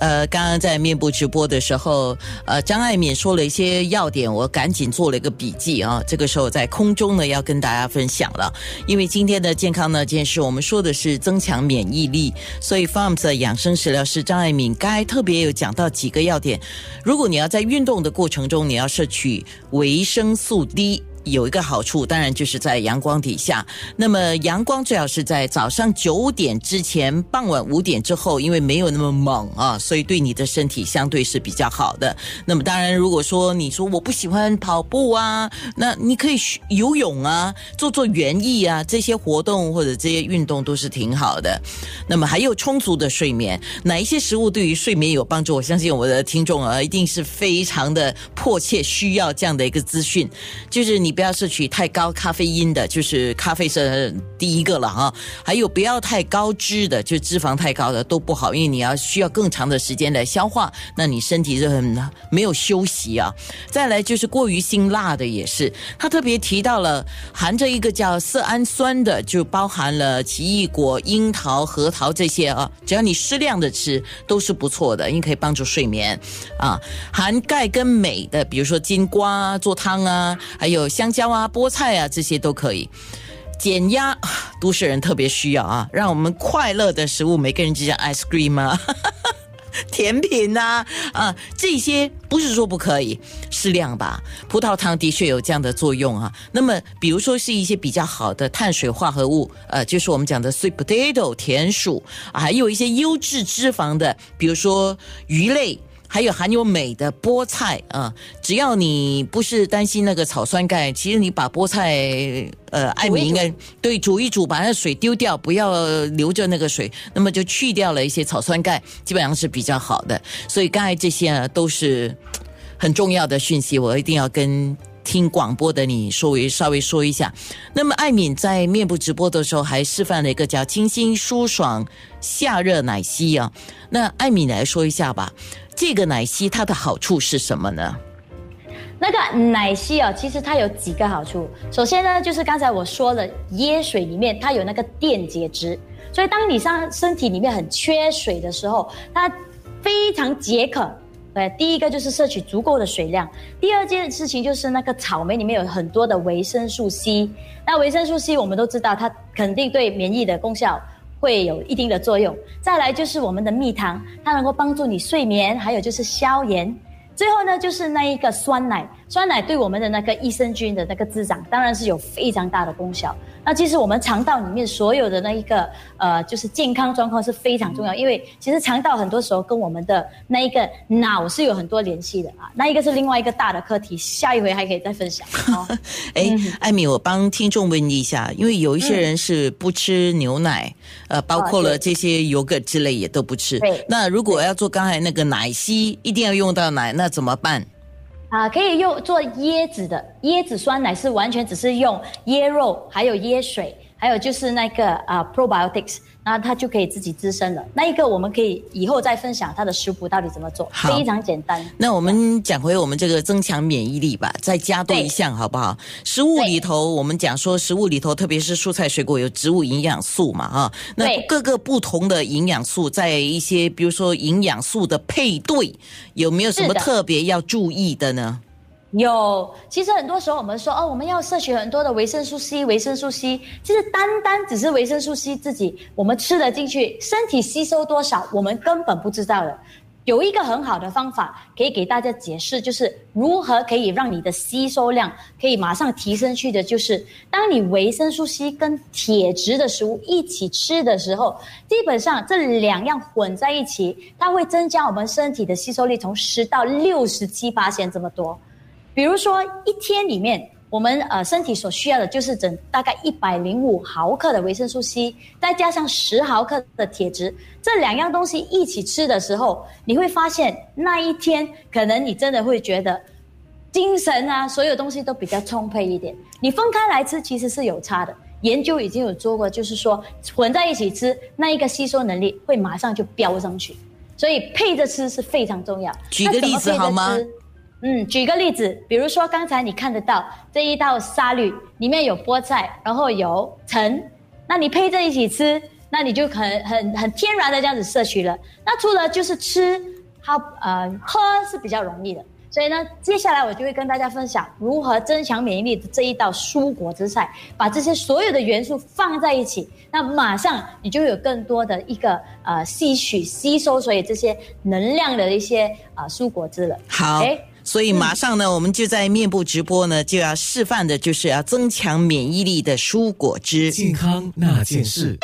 呃，刚刚在面部直播的时候，呃，张爱敏说了一些要点，我赶紧做了一个笔记啊。这个时候在空中呢，要跟大家分享了。因为今天的健康呢这件事，我们说的是增强免疫力，所以 Farms 的养生食疗师张爱敏刚才特别有讲到几个要点。如果你要在运动的过程中，你要摄取维生素 D。有一个好处，当然就是在阳光底下。那么阳光最好是在早上九点之前，傍晚五点之后，因为没有那么猛啊，所以对你的身体相对是比较好的。那么当然，如果说你说我不喜欢跑步啊，那你可以游泳啊，做做园艺啊，这些活动或者这些运动都是挺好的。那么还有充足的睡眠，哪一些食物对于睡眠有帮助？我相信我的听众啊，一定是非常的迫切需要这样的一个资讯，就是你。你不要摄取太高咖啡因的，就是咖啡是第一个了哈。还有不要太高脂的，就脂肪太高的都不好，因为你要需要更长的时间来消化，那你身体是很没有休息啊。再来就是过于辛辣的也是，他特别提到了含着一个叫色氨酸的，就包含了奇异果、樱桃、核桃这些啊，只要你适量的吃都是不错的，因为可以帮助睡眠啊。含钙跟镁的，比如说金瓜做汤啊，还有香。蕉啊，菠菜啊，这些都可以减压。都市人特别需要啊，让我们快乐的食物，每个人就像 ice cream 啊，甜品呐，啊，这些不是说不可以，适量吧。葡萄糖的确有这样的作用啊。那么，比如说是一些比较好的碳水化合物，呃，就是我们讲的 sweet potato 甜薯，还有一些优质脂肪的，比如说鱼类。还有含有镁的菠菜啊，只要你不是担心那个草酸钙，其实你把菠菜，呃，艾米应该对煮一煮，把那水丢掉，不要留着那个水，那么就去掉了一些草酸钙，基本上是比较好的。所以刚才这些啊都是很重要的讯息，我一定要跟听广播的你稍微稍微说一下。那么艾敏在面部直播的时候还示范了一个叫清新舒爽夏热奶昔啊，那艾敏来说一下吧。这个奶昔它的好处是什么呢？那个奶昔哦，其实它有几个好处。首先呢，就是刚才我说了，椰水里面它有那个电解质，所以当你上身体里面很缺水的时候，它非常解渴。第一个就是摄取足够的水量。第二件事情就是那个草莓里面有很多的维生素 C，那维生素 C 我们都知道，它肯定对免疫的功效。会有一定的作用。再来就是我们的蜜糖，它能够帮助你睡眠，还有就是消炎。最后呢，就是那一个酸奶。酸奶对我们的那个益生菌的那个滋长，当然是有非常大的功效。那其实我们肠道里面所有的那一个呃，就是健康状况是非常重要，因为其实肠道很多时候跟我们的那一个脑是有很多联系的啊。那一个是另外一个大的课题，下一回还可以再分享。哎，艾米，我帮听众问一下，因为有一些人是不吃牛奶，呃，包括了这些油格之类也都不吃。对那如果要做刚才那个奶昔，一定要用到奶，那怎么办？啊，可以用做椰子的椰子酸奶，是完全只是用椰肉，还有椰水，还有就是那个啊 probiotics。那它就可以自己滋生了。那一个我们可以以后再分享它的食谱到底怎么做，非常简单。那我们讲回我们这个增强免疫力吧，再加多一项好不好？食物里头我们讲说，食物里头特别是蔬菜水果有植物营养素嘛，哈。那各个不同的营养素在一些，比如说营养素的配对，有没有什么特别要注意的呢？有，其实很多时候我们说哦，我们要摄取很多的维生素 C，维生素 C，其实单单只是维生素 C 自己，我们吃得进去，身体吸收多少，我们根本不知道的。有一个很好的方法可以给大家解释，就是如何可以让你的吸收量可以马上提升去的，就是当你维生素 C 跟铁质的食物一起吃的时候，基本上这两样混在一起，它会增加我们身体的吸收力，从十到六十七八千这么多。比如说，一天里面，我们呃身体所需要的就是整大概一百零五毫克的维生素 C，再加上十毫克的铁质，这两样东西一起吃的时候，你会发现那一天可能你真的会觉得精神啊，所有东西都比较充沛一点。你分开来吃其实是有差的，研究已经有做过，就是说混在一起吃，那一个吸收能力会马上就飙上去。所以配着吃是非常重要。举个例子好吗？嗯，举个例子，比如说刚才你看得到这一道沙律里面有菠菜，然后有橙，那你配着一起吃，那你就很很很天然的这样子摄取了。那除了就是吃，它呃喝是比较容易的。所以呢，接下来我就会跟大家分享如何增强免疫力的这一道蔬果之菜，把这些所有的元素放在一起，那马上你就有更多的一个呃吸取吸收，所以这些能量的一些啊蔬果汁了。好，所以马上呢，我们就在面部直播呢，就要示范的就是要增强免疫力的蔬果汁，健康那件事。